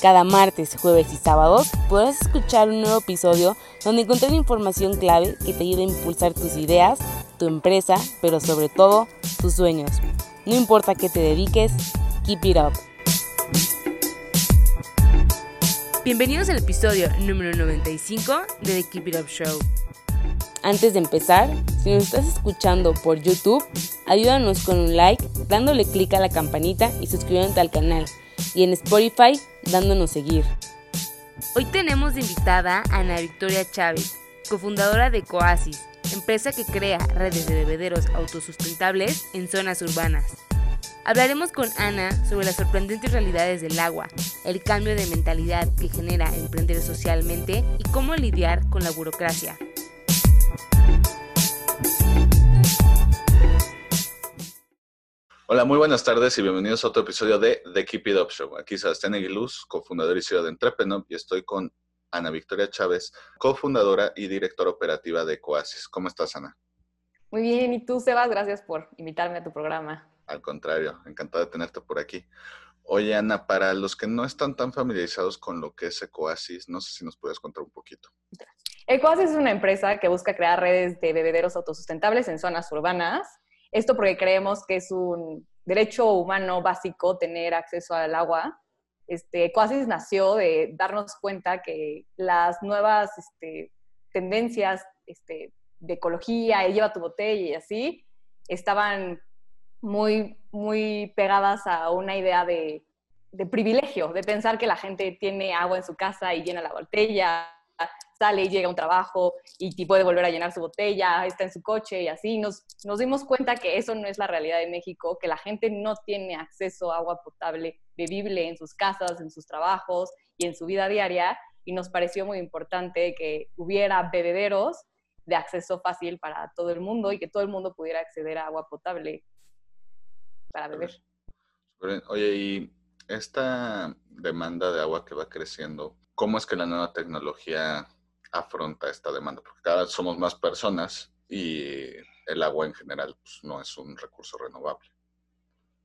Cada martes, jueves y sábados podrás escuchar un nuevo episodio donde encontrar información clave que te ayude a impulsar tus ideas, tu empresa, pero sobre todo tus sueños. No importa qué te dediques, keep it up. Bienvenidos al episodio número 95 de The Keep It Up Show. Antes de empezar, si nos estás escuchando por YouTube, ayúdanos con un like, dándole clic a la campanita y suscribiéndote al canal. Y en Spotify, dándonos seguir. Hoy tenemos de invitada a Ana Victoria Chávez, cofundadora de Coasis, empresa que crea redes de bebederos autosustentables en zonas urbanas. Hablaremos con Ana sobre las sorprendentes realidades del agua, el cambio de mentalidad que genera emprender socialmente y cómo lidiar con la burocracia. Hola, muy buenas tardes y bienvenidos a otro episodio de The Keep It Up Show. Aquí Sebastián Aguiluz, cofundador y CEO de Entrepreneur, y estoy con Ana Victoria Chávez, cofundadora y directora operativa de Coasis. ¿Cómo estás, Ana? Muy bien, ¿y tú, Sebas? Gracias por invitarme a tu programa. Al contrario, encantado de tenerte por aquí. Oye, Ana, para los que no están tan familiarizados con lo que es Ecoasis, no sé si nos puedes contar un poquito. Ecoasis es una empresa que busca crear redes de bebederos autosustentables en zonas urbanas. Esto porque creemos que es un derecho humano básico tener acceso al agua. Este, Ecoasis nació de darnos cuenta que las nuevas este, tendencias este, de ecología, lleva tu botella y así, estaban muy, muy pegadas a una idea de, de, privilegio, de pensar que la gente tiene agua en su casa y llena la botella, sale y llega a un trabajo y puede volver a llenar su botella, está en su coche y así. Nos, nos dimos cuenta que eso no es la realidad de México, que la gente no tiene acceso a agua potable bebible en sus casas, en sus trabajos y en su vida diaria. Y nos pareció muy importante que hubiera bebederos de acceso fácil para todo el mundo y que todo el mundo pudiera acceder a agua potable para beber. Oye, y esta demanda de agua que va creciendo, ¿cómo es que la nueva tecnología afronta esta demanda? Porque cada vez somos más personas y el agua en general pues, no es un recurso renovable.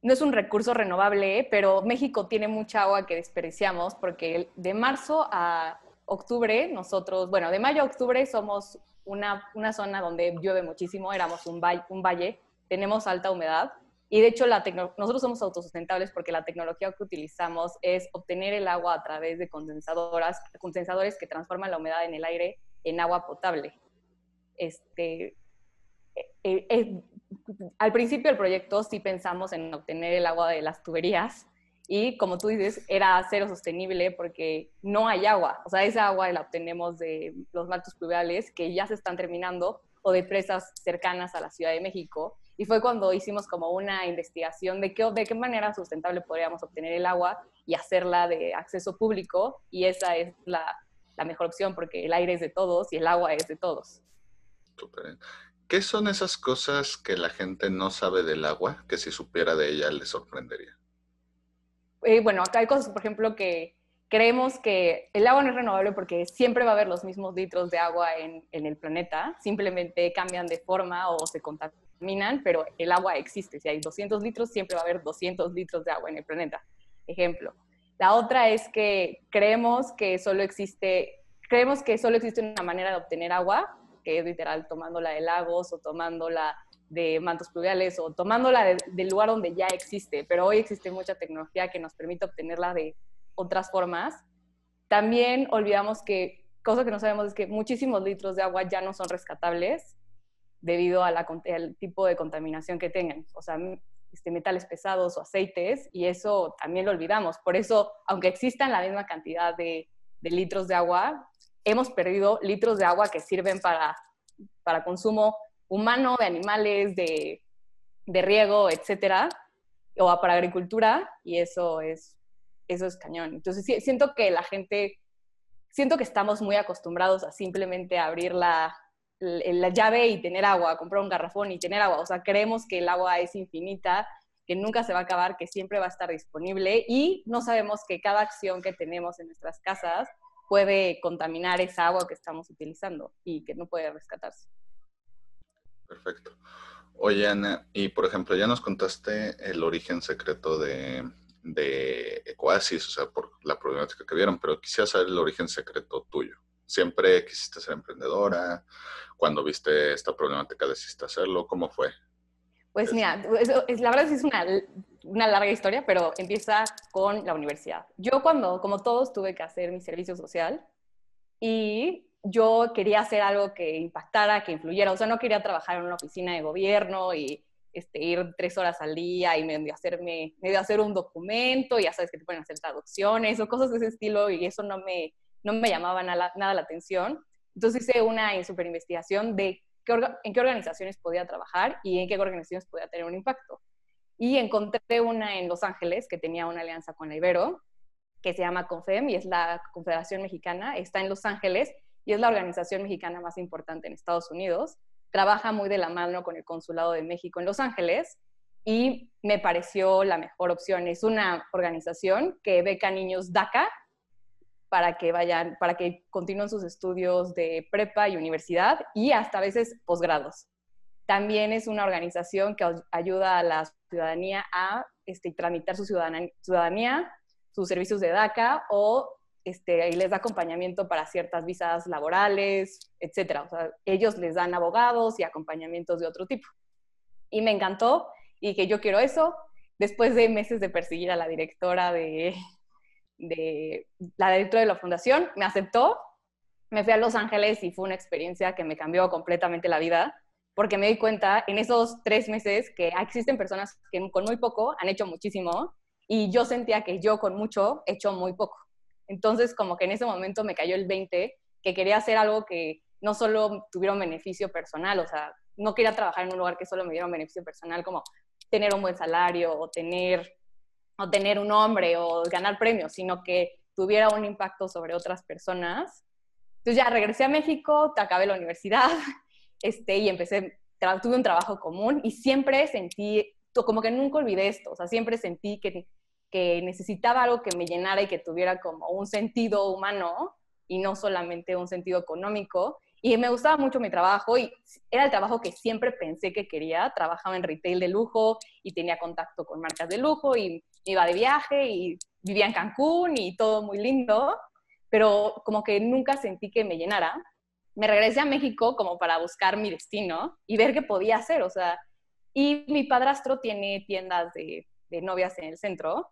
No es un recurso renovable, pero México tiene mucha agua que desperdiciamos porque de marzo a octubre nosotros, bueno, de mayo a octubre somos una, una zona donde llueve muchísimo, éramos un, valle, un valle tenemos alta humedad y de hecho, la nosotros somos autosustentables porque la tecnología que utilizamos es obtener el agua a través de condensadoras, condensadores que transforman la humedad en el aire en agua potable. Este, eh, eh, al principio del proyecto sí pensamos en obtener el agua de las tuberías y como tú dices, era cero sostenible porque no hay agua. O sea, esa agua la obtenemos de los maltos pluviales que ya se están terminando o de presas cercanas a la Ciudad de México y fue cuando hicimos como una investigación de qué, de qué manera sustentable podríamos obtener el agua y hacerla de acceso público. Y esa es la, la mejor opción porque el aire es de todos y el agua es de todos. ¿Qué son esas cosas que la gente no sabe del agua que si supiera de ella le sorprendería? Eh, bueno, acá hay cosas, por ejemplo, que creemos que el agua no es renovable porque siempre va a haber los mismos litros de agua en, en el planeta, simplemente cambian de forma o se contaminan pero el agua existe. Si hay 200 litros, siempre va a haber 200 litros de agua en el planeta. Ejemplo. La otra es que creemos que solo existe, creemos que solo existe una manera de obtener agua, que es literal tomándola de lagos o tomándola de mantos pluviales o tomándola del lugar donde ya existe, pero hoy existe mucha tecnología que nos permite obtenerla de otras formas. También olvidamos que, cosa que no sabemos es que muchísimos litros de agua ya no son rescatables debido a la, al tipo de contaminación que tengan, o sea, este, metales pesados o aceites, y eso también lo olvidamos. Por eso, aunque existan la misma cantidad de, litros de agua, hemos perdido litros de agua que sirven para, para consumo humano, de animales, de, de riego, etcétera, o para agricultura, y eso es, eso es cañón. Entonces, siento que la gente, siento que estamos muy acostumbrados a simplemente abrir la, la llave y tener agua, comprar un garrafón y tener agua. O sea, creemos que el agua es infinita, que nunca se va a acabar, que siempre va a estar disponible y no sabemos que cada acción que tenemos en nuestras casas puede contaminar esa agua que estamos utilizando y que no puede rescatarse. Perfecto. Oye, Ana, y por ejemplo, ya nos contaste el origen secreto de, de Ecoasis, o sea, por la problemática que vieron, pero quisiera saber el origen secreto tuyo. ¿Siempre quisiste ser emprendedora? Cuando viste esta problemática decidiste hacerlo? ¿Cómo fue? Pues mira, la verdad es una, una larga historia, pero empieza con la universidad. Yo cuando, como todos, tuve que hacer mi servicio social y yo quería hacer algo que impactara, que influyera. O sea, no quería trabajar en una oficina de gobierno y este, ir tres horas al día y medio hacerme, medio hacer un documento, y ya sabes que te pueden hacer traducciones o cosas de ese estilo, y eso no me, no me llamaba nada, la atención. Entonces hice una super investigación de en qué organizaciones podía trabajar y en qué organizaciones podía tener un impacto. Y encontré una en Los Ángeles que tenía una alianza con la Ibero, que se llama CONFEM y es la Confederación Mexicana, está en Los Ángeles y es la organización mexicana más importante en Estados Unidos. Trabaja muy de la mano con el Consulado de México en Los Ángeles y me pareció la mejor opción. Es una organización que beca niños DACA para que vayan, para que continúen sus estudios de prepa y universidad y hasta a veces posgrados. También es una organización que ayuda a la ciudadanía a este, tramitar su ciudadanía, sus servicios de DACA o este, les da acompañamiento para ciertas visas laborales, etcétera. O sea, ellos les dan abogados y acompañamientos de otro tipo. Y me encantó y que yo quiero eso. Después de meses de perseguir a la directora de, de la directora de la fundación, me aceptó, me fui a Los Ángeles y fue una experiencia que me cambió completamente la vida, porque me di cuenta en esos tres meses que existen personas que con muy poco han hecho muchísimo y yo sentía que yo con mucho he hecho muy poco. Entonces, como que en ese momento me cayó el 20, que quería hacer algo que no solo tuviera un beneficio personal, o sea, no quería trabajar en un lugar que solo me diera un beneficio personal, como tener un buen salario o tener o tener un nombre o ganar premios, sino que tuviera un impacto sobre otras personas. Entonces ya regresé a México, acabé la universidad este, y empecé, tuve un trabajo común y siempre sentí, como que nunca olvidé esto, o sea, siempre sentí que, que necesitaba algo que me llenara y que tuviera como un sentido humano y no solamente un sentido económico. Y me gustaba mucho mi trabajo y era el trabajo que siempre pensé que quería. Trabajaba en retail de lujo y tenía contacto con marcas de lujo y iba de viaje y vivía en Cancún y todo muy lindo, pero como que nunca sentí que me llenara. Me regresé a México como para buscar mi destino y ver qué podía hacer, o sea, y mi padrastro tiene tiendas de, de novias en el centro.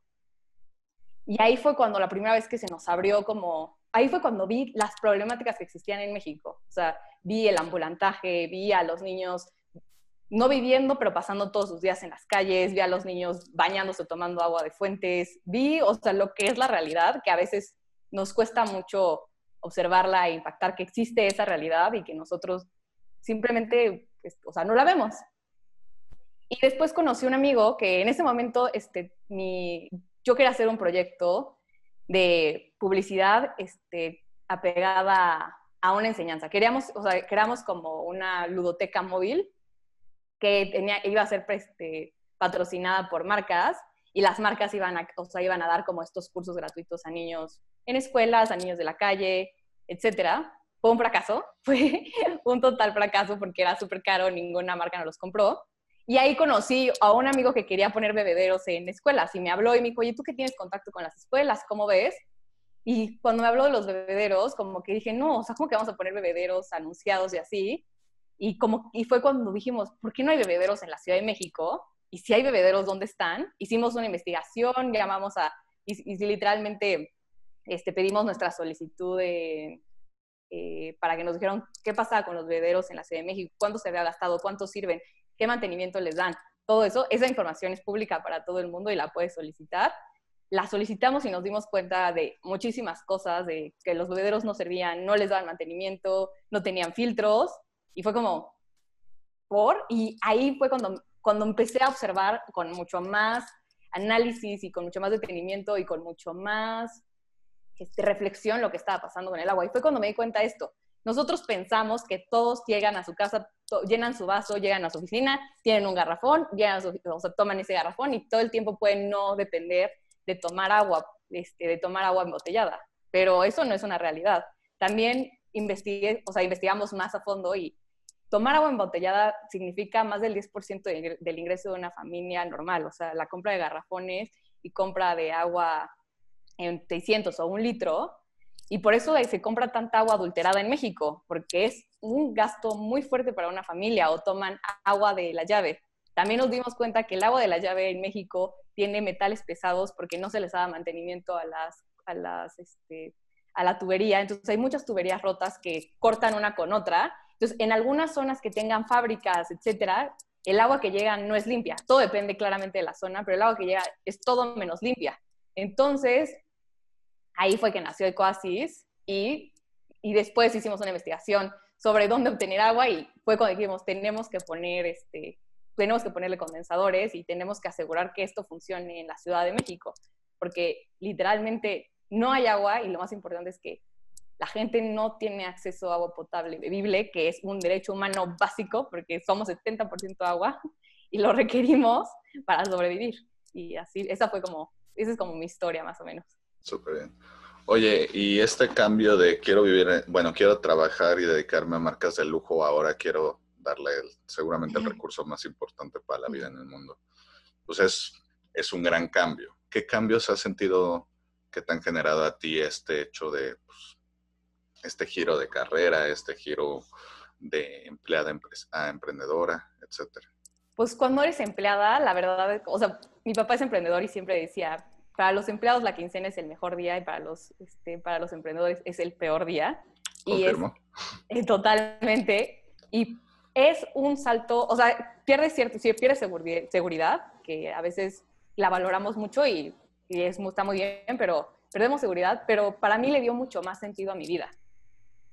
Y ahí fue cuando la primera vez que se nos abrió como ahí fue cuando vi las problemáticas que existían en México. O sea, vi el ambulantaje, vi a los niños no viviendo, pero pasando todos sus días en las calles, vi a los niños bañándose, tomando agua de fuentes, vi, o sea, lo que es la realidad, que a veces nos cuesta mucho observarla e impactar que existe esa realidad y que nosotros simplemente, pues, o sea, no la vemos. Y después conocí un amigo que en ese momento, este, mi, yo quería hacer un proyecto de publicidad este, apegada a una enseñanza. Queríamos, o sea, queríamos como una ludoteca móvil que tenía, iba a ser este, patrocinada por marcas y las marcas iban a, o sea, iban a dar como estos cursos gratuitos a niños en escuelas, a niños de la calle, etcétera. Fue un fracaso, fue un total fracaso porque era súper caro, ninguna marca nos los compró. Y ahí conocí a un amigo que quería poner bebederos en escuelas y me habló y me dijo, oye, ¿tú qué tienes contacto con las escuelas? ¿Cómo ves? Y cuando me habló de los bebederos, como que dije, no, o sea, ¿cómo que vamos a poner bebederos anunciados y así? Y, como, y fue cuando dijimos, ¿por qué no hay bebederos en la Ciudad de México? Y si hay bebederos, ¿dónde están? Hicimos una investigación, llamamos a, y, literalmente este, pedimos nuestra solicitud de, eh, para que nos dijeran qué pasaba con los bebederos en la Ciudad de México, cuánto se había gastado, cuántos sirven qué mantenimiento les dan. Todo eso, esa información es pública para todo el mundo y la puedes solicitar. La solicitamos y nos dimos cuenta de muchísimas cosas, de que los bebederos no servían, no les daban mantenimiento, no tenían filtros, y fue como, ¿por? Y ahí fue cuando, cuando empecé a observar con mucho más análisis y con mucho más detenimiento y con mucho más este, reflexión lo que estaba pasando con el agua. Y fue cuando me di cuenta de esto. nosotros pensamos que todos llegan a su casa, llenan su vaso, llegan a su oficina, tienen un garrafón, llegan o sea, toman ese garrafón y todo el tiempo pueden no depender de tomar agua, este, de tomar agua embotellada. Pero eso no es una realidad. También investigué, o sea, investigamos más a fondo y tomar agua embotellada significa más del 10% del ingreso de una familia normal. O sea, la compra de garrafones y compra de agua en 600 o un litro y por eso se compra tanta agua adulterada en México, porque es un gasto muy fuerte para una familia o toman agua de la llave. También nos dimos cuenta que el agua de la llave en México tiene metales pesados porque no se les da mantenimiento a las, a las, este, a la tubería. Entonces hay muchas tuberías rotas que cortan una con otra. Entonces, en algunas zonas que tengan fábricas, etcétera, el agua que llega no es limpia. Todo depende claramente de la zona, pero el agua que llega es todo menos limpia. Entonces, ahí fue que nació Ecoasis y, y después hicimos una investigación sobre dónde obtener agua y fue cuando dijimos, tenemos que poner este, tenemos que ponerle condensadores y tenemos que asegurar que esto funcione en la Ciudad de México, porque literalmente no hay agua y lo más importante es que la gente no tiene acceso a agua potable bebible, que es un derecho humano básico, porque somos 70% agua y lo requerimos para sobrevivir. Y así, esa fue como, esa es como mi historia más o menos. Súper bien. Oye, y este cambio de quiero vivir, bueno, quiero trabajar y dedicarme a marcas de lujo, ahora quiero darle seguramente el recurso más importante para la vida en el mundo. Pues es, es un gran cambio. ¿Qué cambios has sentido que te han generado a ti este hecho de pues, este giro de carrera, este giro de empleada a emprendedora, etcétera? Pues cuando eres empleada, la verdad, o sea, mi papá es emprendedor y siempre decía, para los empleados la quincena es el mejor día y para los, este, para los emprendedores es el peor día. Y es, eh, totalmente. Y es un salto, o sea, pierdes cierto, sí, pierdes seguridad, que a veces la valoramos mucho y, y es, está muy bien, pero perdemos seguridad, pero para mí le dio mucho más sentido a mi vida.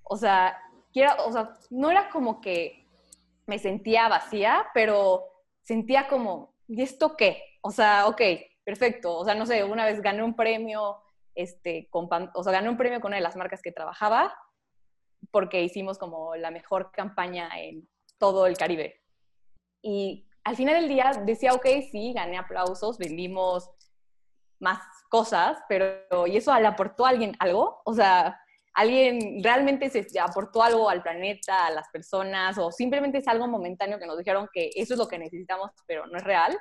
O sea, no era como que me sentía vacía, pero sentía como, ¿y esto qué? O sea, ok, perfecto. O sea, no sé, una vez gané un premio, este, con, o sea, gané un premio con una de las marcas que trabajaba porque hicimos como la mejor campaña en todo el Caribe. Y al final del día decía, ok, sí, gané aplausos, vendimos más cosas, pero ¿y eso le aportó a alguien algo? O sea, ¿alguien realmente se aportó algo al planeta, a las personas, o simplemente es algo momentáneo que nos dijeron que eso es lo que necesitamos, pero no es real?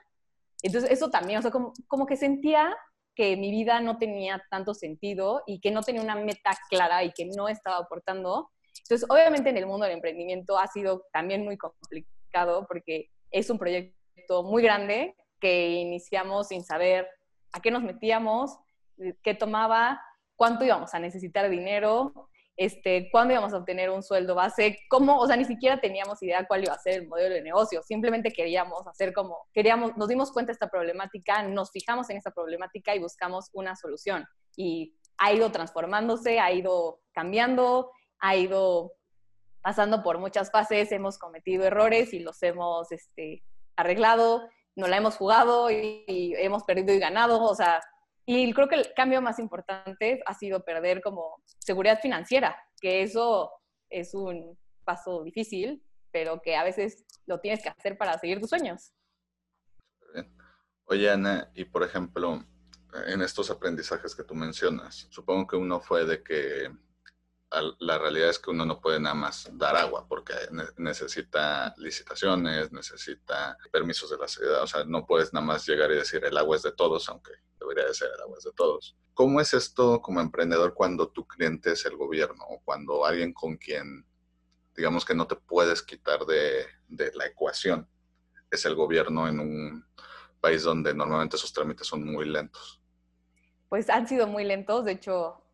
Entonces, eso también, o sea, como, como que sentía que mi vida no tenía tanto sentido y que no tenía una meta clara y que no estaba aportando. Entonces, obviamente en el mundo del emprendimiento ha sido también muy complicado porque es un proyecto muy grande que iniciamos sin saber a qué nos metíamos, qué tomaba, cuánto íbamos a necesitar dinero, este, cuándo íbamos a obtener un sueldo base, cómo, o sea, ni siquiera teníamos idea cuál iba a ser el modelo de negocio, simplemente queríamos hacer como, queríamos, nos dimos cuenta de esta problemática, nos fijamos en esta problemática y buscamos una solución. Y ha ido transformándose, ha ido cambiando, ha ido pasando por muchas fases, hemos cometido errores y los hemos este, arreglado, no la hemos jugado y, y hemos perdido y ganado, o sea, y creo que el cambio más importante ha sido perder como seguridad financiera, que eso es un paso difícil, pero que a veces lo tienes que hacer para seguir tus sueños. Oye, Ana, y por ejemplo, en estos aprendizajes que tú mencionas, supongo que uno fue de que la realidad es que uno no puede nada más dar agua porque necesita licitaciones, necesita permisos de la ciudad, o sea, no puedes nada más llegar y decir el agua es de todos, aunque debería de ser el agua es de todos. ¿Cómo es esto como emprendedor cuando tu cliente es el gobierno o cuando alguien con quien, digamos que no te puedes quitar de, de la ecuación, es el gobierno en un país donde normalmente esos trámites son muy lentos? Pues han sido muy lentos, de hecho,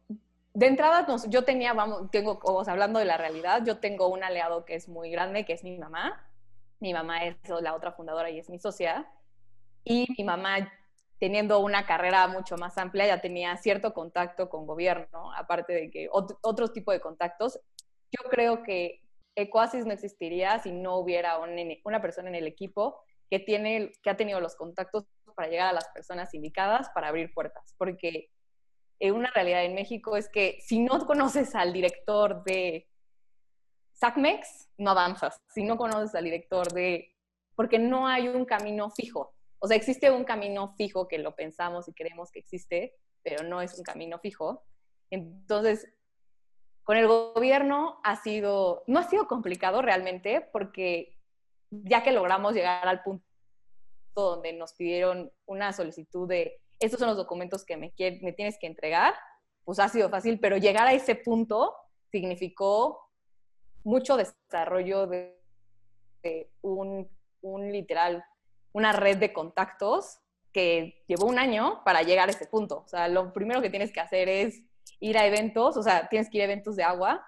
de entrada, yo tenía, vamos, tengo, o hablando de la realidad, yo tengo un aliado que es muy grande, que es mi mamá. Mi mamá es la otra fundadora y es mi socia. Y mi mamá, teniendo una carrera mucho más amplia, ya tenía cierto contacto con gobierno, aparte de que otro, otro tipo de contactos. Yo creo que Ecoasis no existiría si no hubiera una persona en el equipo que, tiene, que ha tenido los contactos para llegar a las personas indicadas para abrir puertas. Porque una realidad en México es que si no conoces al director de SACMEX, no avanzas. Si no conoces al director de... Porque no hay un camino fijo. O sea, existe un camino fijo que lo pensamos y creemos que existe, pero no es un camino fijo. Entonces, con el gobierno ha sido, no ha sido complicado realmente, porque ya que logramos llegar al punto donde nos pidieron una solicitud de, estos son los documentos que me, tienes que entregar, pues ha sido fácil, pero llegar a ese punto significó mucho desarrollo de, un, un, literal, una red de contactos que llevó un año para llegar a ese punto. O sea, lo primero que tienes que hacer es ir a eventos, o sea, tienes que ir a eventos de agua,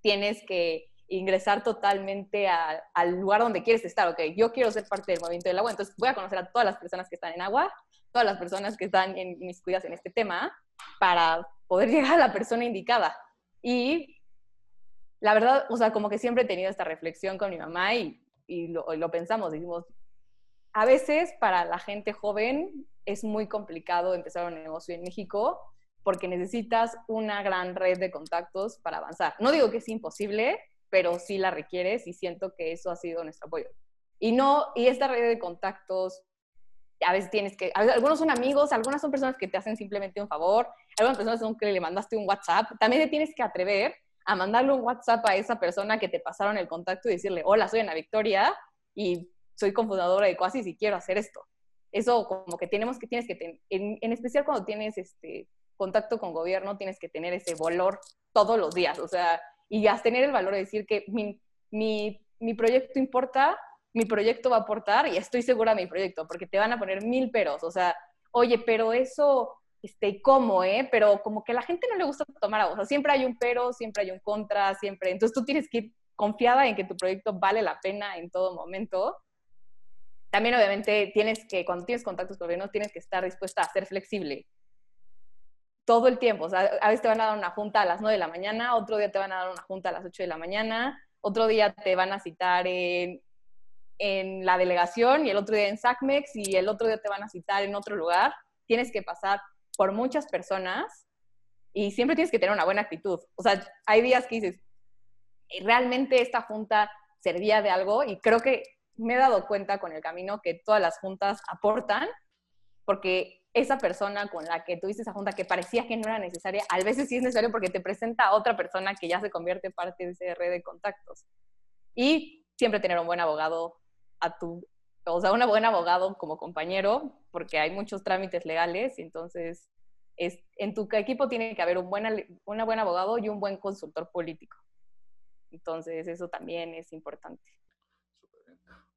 tienes que ingresar totalmente al lugar donde quieres estar, ok, yo quiero ser parte del movimiento del agua, entonces voy a conocer a todas las personas que están en agua, todas las personas que están en mis cuidas en este tema, para poder llegar a la persona indicada. Y la verdad, o sea, como que siempre he tenido esta reflexión con mi mamá y, y lo, lo pensamos, decimos, a veces para la gente joven es muy complicado empezar un negocio en México porque necesitas una gran red de contactos para avanzar. No digo que es imposible, pero sí la requieres y siento que eso ha sido nuestro apoyo. Y no, y esta red de contactos, a veces tienes que, algunos son amigos, algunas son personas que te hacen simplemente un favor, algunas personas son que le mandaste un WhatsApp, también te tienes que atrever a mandarle un WhatsApp a esa persona que te pasaron el contacto y decirle, hola, soy Ana Victoria y soy cofundadora de Coasis y quiero hacer esto. Eso como que tenemos que, tienes que tener, en, en, especial cuando tienes este contacto con gobierno, tienes que tener ese valor todos los días, o sea, y ya tener el valor de decir que mi, mi, mi proyecto importa, mi proyecto va a aportar y estoy segura de mi proyecto, porque te van a poner mil peros, o sea, oye, pero eso, este, ¿cómo, eh? Pero como que a la gente no le gusta tomar agua, o sea, siempre hay un pero, siempre hay un contra, siempre, entonces tú tienes que ir confiada en que tu proyecto vale la pena en todo momento. También obviamente tienes que, cuando tienes contactos con gobierno, tienes que estar dispuesta a ser flexible todo el tiempo. O sea, a veces te van a dar una junta a las 9 de la mañana, otro día te van a dar una junta a las 8 de la mañana, otro día te van a citar en, en la delegación y el otro día en SACMEX y el otro día te van a citar en otro lugar. Tienes que pasar por muchas personas y siempre tienes que tener una buena actitud. O sea, hay días que dices, realmente esta junta servía de algo y creo que me he dado cuenta con el camino que todas las juntas aportan porque esa persona con la que tuviste esa junta que parecía que no era necesaria, a veces sí es necesario porque te presenta a otra persona que ya se convierte parte de esa red de contactos. Y siempre tener un buen abogado a tu, o sea, un buen abogado como compañero, porque hay muchos trámites legales, y entonces es, en tu equipo tiene que haber un buen, una buen abogado y un buen consultor político. Entonces eso también es importante.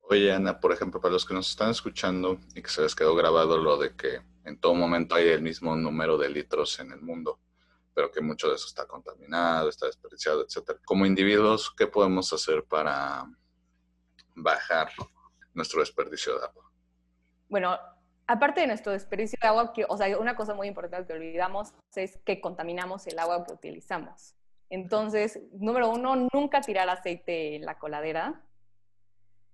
Oye, Ana, por ejemplo, para los que nos están escuchando y que se les quedó grabado lo de que en todo momento hay el mismo número de litros en el mundo, pero que mucho de eso está contaminado, está desperdiciado, etc. Como individuos, ¿qué podemos hacer para bajar nuestro desperdicio de agua? Bueno, aparte de nuestro desperdicio de agua, o sea, una cosa muy importante que olvidamos es que contaminamos el agua que utilizamos. Entonces, número uno, nunca tirar aceite en la coladera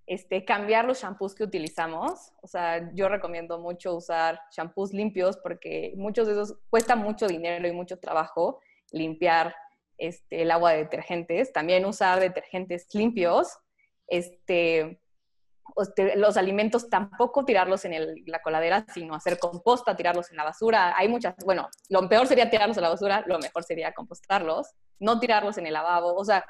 este, cambiar los shampoos que utilizamos. O sea, yo recomiendo mucho usar shampoos limpios porque muchos de esos cuesta mucho dinero y mucho trabajo limpiar este, el agua de detergentes. También usar detergentes limpios. Este, este los alimentos tampoco tirarlos en la coladera, sino hacer composta, tirarlos en la basura. Hay muchas, bueno, lo peor sería tirarlos en la basura, lo mejor sería compostarlos, no tirarlos en el lavabo, o sea,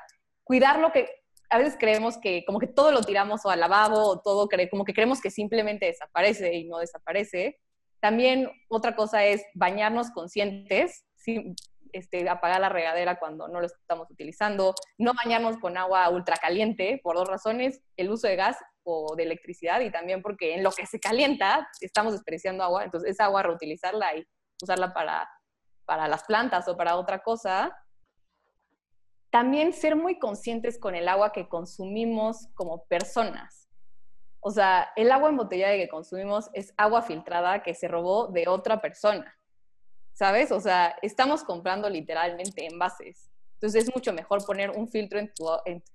cuidar lo que, a veces creemos que como que todo lo tiramos o al lavabo o todo, como que creemos que simplemente desaparece y no desaparece. También otra cosa es bañarnos conscientes, este, apagar la regadera cuando no lo estamos utilizando, no bañarnos con agua ultracaliente por dos razones, el uso de gas o de electricidad y también porque en lo que se calienta estamos desperdiciando agua, entonces esa agua reutilizarla y usarla para, para las plantas o para otra cosa también ser muy conscientes con el agua que consumimos como personas. O sea, el agua embotellada que consumimos es agua filtrada que se robó de otra persona. ¿Sabes? O sea, estamos comprando literalmente envases. Entonces es mucho mejor poner un filtro en tu,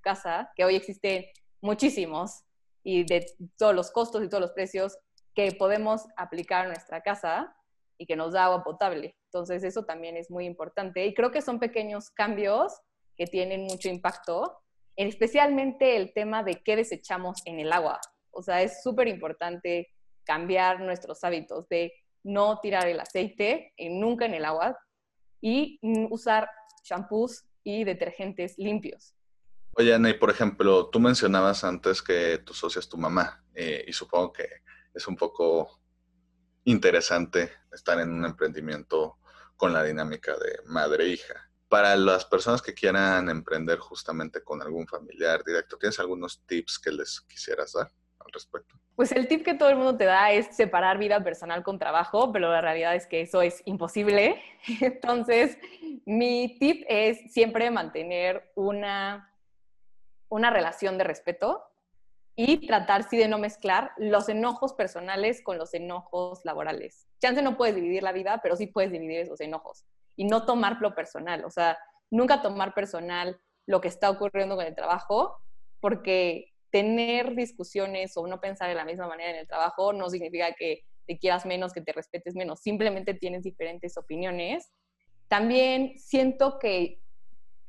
casa, que hoy existen muchísimos, y de todos los costos y todos los precios que podemos aplicar a nuestra casa y que nos da agua potable. Entonces eso también es muy importante. Y creo que son pequeños cambios que tienen mucho impacto. especialmente el tema de qué desechamos en el agua. O sea, es súper importante cambiar nuestros hábitos de no tirar el aceite nunca en el agua y usar shampoos y detergentes limpios. Oye, Ana, y por ejemplo, tú mencionabas antes que tu socia es tu mamá, eh, y supongo que es un poco interesante estar en un emprendimiento con la dinámica de madre-hija. Para las personas que quieran emprender justamente con algún familiar directo, ¿tienes algunos tips que les quisieras dar al respecto? Pues el tip que todo el mundo te da es separar vida personal con trabajo, pero la realidad es que eso es imposible. Entonces, mi tip es siempre mantener una, una relación de respeto y tratar, sí, de no mezclar los enojos personales con los enojos laborales. Chance no puedes dividir la vida, pero sí puedes dividir esos enojos y no tomarlo personal. O sea, nunca tomar personal lo que está ocurriendo con el trabajo, porque tener discusiones o no pensar de la misma manera en el trabajo no significa que te quieras menos, que te respetes menos, simplemente tienes diferentes opiniones. También siento que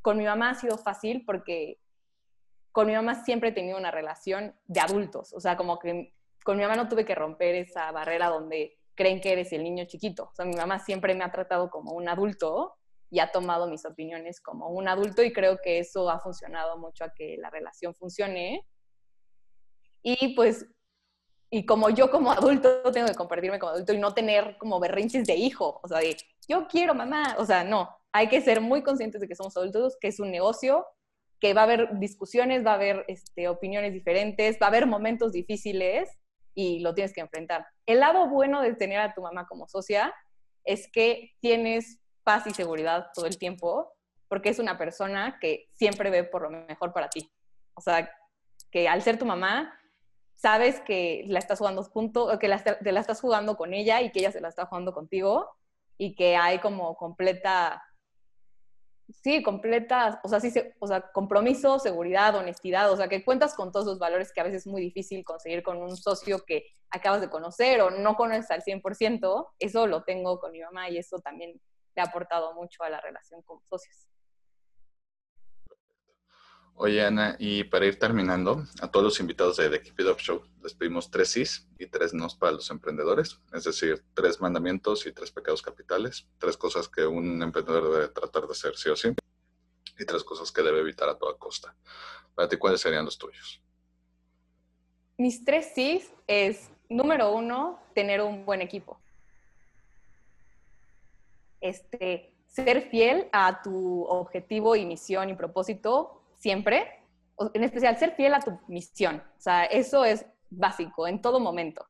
con mi mamá ha sido fácil porque con mi mamá siempre he tenido una relación de adultos, o sea, como que con mi mamá no tuve que romper esa barrera donde creen que eres el niño chiquito. O sea, mi mamá siempre me ha tratado como un adulto y ha tomado mis opiniones como un adulto y creo que eso ha funcionado mucho a que la relación funcione. Y pues, y como yo como adulto tengo que compartirme como adulto y no tener como berrinches de hijo, o sea, de yo quiero mamá, o sea, no, hay que ser muy conscientes de que somos adultos, que es un negocio que va a haber discusiones, va a haber este, opiniones diferentes, va a haber momentos difíciles y lo tienes que enfrentar. El lado bueno de tener a tu mamá como socia es que tienes paz y seguridad todo el tiempo, porque es una persona que siempre ve por lo mejor para ti. O sea, que al ser tu mamá, sabes que la estás jugando junto, que te la estás jugando con ella y que ella se la está jugando contigo y que hay como completa Sí, completa, o sea, sí, o sea, compromiso, seguridad, honestidad, o sea, que cuentas con todos los valores que a veces es muy difícil conseguir con un socio que acabas de conocer o no conoces al 100%, eso lo tengo con mi mamá y eso también le ha aportado mucho a la relación con socios. Oye, Ana, y para ir terminando, a todos los invitados de The Keep It Up Show les pedimos tres sís y tres nos para los emprendedores, es decir, tres mandamientos y tres pecados capitales, tres cosas que un emprendedor debe tratar de hacer sí o sí, y tres cosas que debe evitar a toda costa. Para ti, ¿cuáles serían los tuyos? Mis tres sís es, número uno, tener un buen equipo. Este, ser fiel a tu objetivo y misión y propósito siempre, en especial ser fiel a tu misión. O sea, eso es básico en todo momento.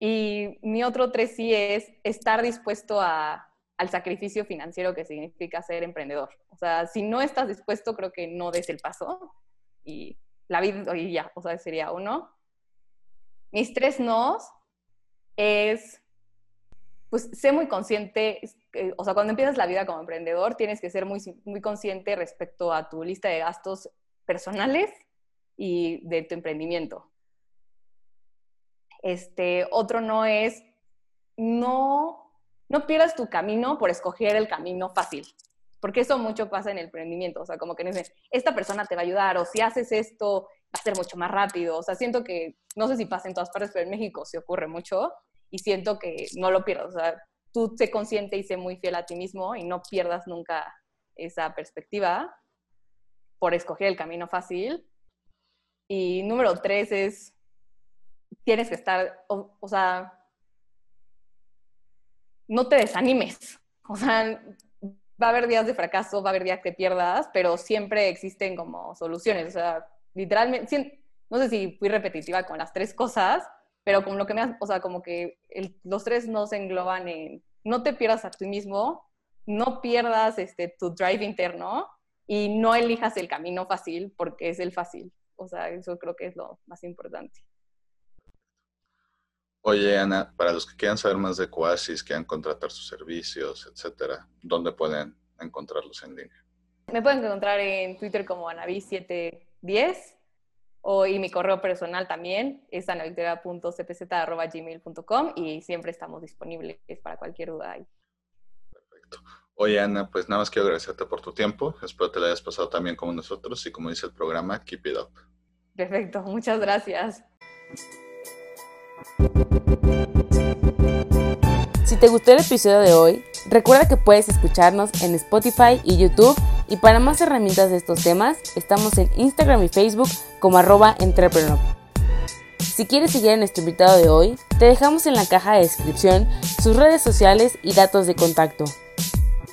Y mi otro tres sí es estar dispuesto al sacrificio financiero que significa ser emprendedor. O sea, si no estás dispuesto, creo que no des el paso y la vida, y ya, o sea, sería uno. Mis tres nos es, pues, sé muy consciente, o sea, cuando empiezas la vida como emprendedor, tienes que ser muy, muy consciente respecto a tu lista de gastos personales y de tu emprendimiento. Este, otro no es, no, no pierdas tu camino por escoger el camino fácil, porque eso mucho pasa en el emprendimiento, o sea, como que dicen, esta persona te va a ayudar, o si haces esto, va a ser mucho más rápido, o sea, siento que, no sé si pasa en todas partes, pero en México se ocurre mucho, y siento que no lo pierdas, o sea, tú sé consciente y sé muy fiel a ti mismo y no pierdas nunca esa perspectiva por escoger el camino fácil. Y número tres es, tienes que estar, o, sea, no te desanimes. O sea, va a haber días de fracaso, va a haber días que pierdas, pero siempre existen como soluciones. O sea, literalmente, no sé si fui repetitiva con las tres cosas, pero como lo que me, o sea, como que los tres no se engloban en, no te pierdas a ti mismo, no pierdas este, tu drive interno y no elijas el camino fácil porque es el fácil. O sea, eso creo que es lo más importante. Oye, Ana, para los que quieran saber más de Coasis, quieran contratar sus servicios, etcétera, ¿dónde pueden encontrarlos en línea? Me pueden encontrar en Twitter como anavi710 o, y mi correo personal también es anavictoria.cpz.gmail.com y siempre estamos disponibles para cualquier duda ahí. Perfecto. Oye, Ana, pues nada más quiero agradecerte por tu tiempo. Espero te la hayas pasado también como nosotros y como dice el programa, keep it up. Perfecto, muchas gracias. Si te gustó el episodio de hoy, recuerda que puedes escucharnos en Spotify y YouTube y para más herramientas de estos temas, estamos en Instagram y Facebook como arroba entrepreneur. Si quieres seguir a nuestro invitado de hoy, te dejamos en la caja de descripción sus redes sociales y datos de contacto.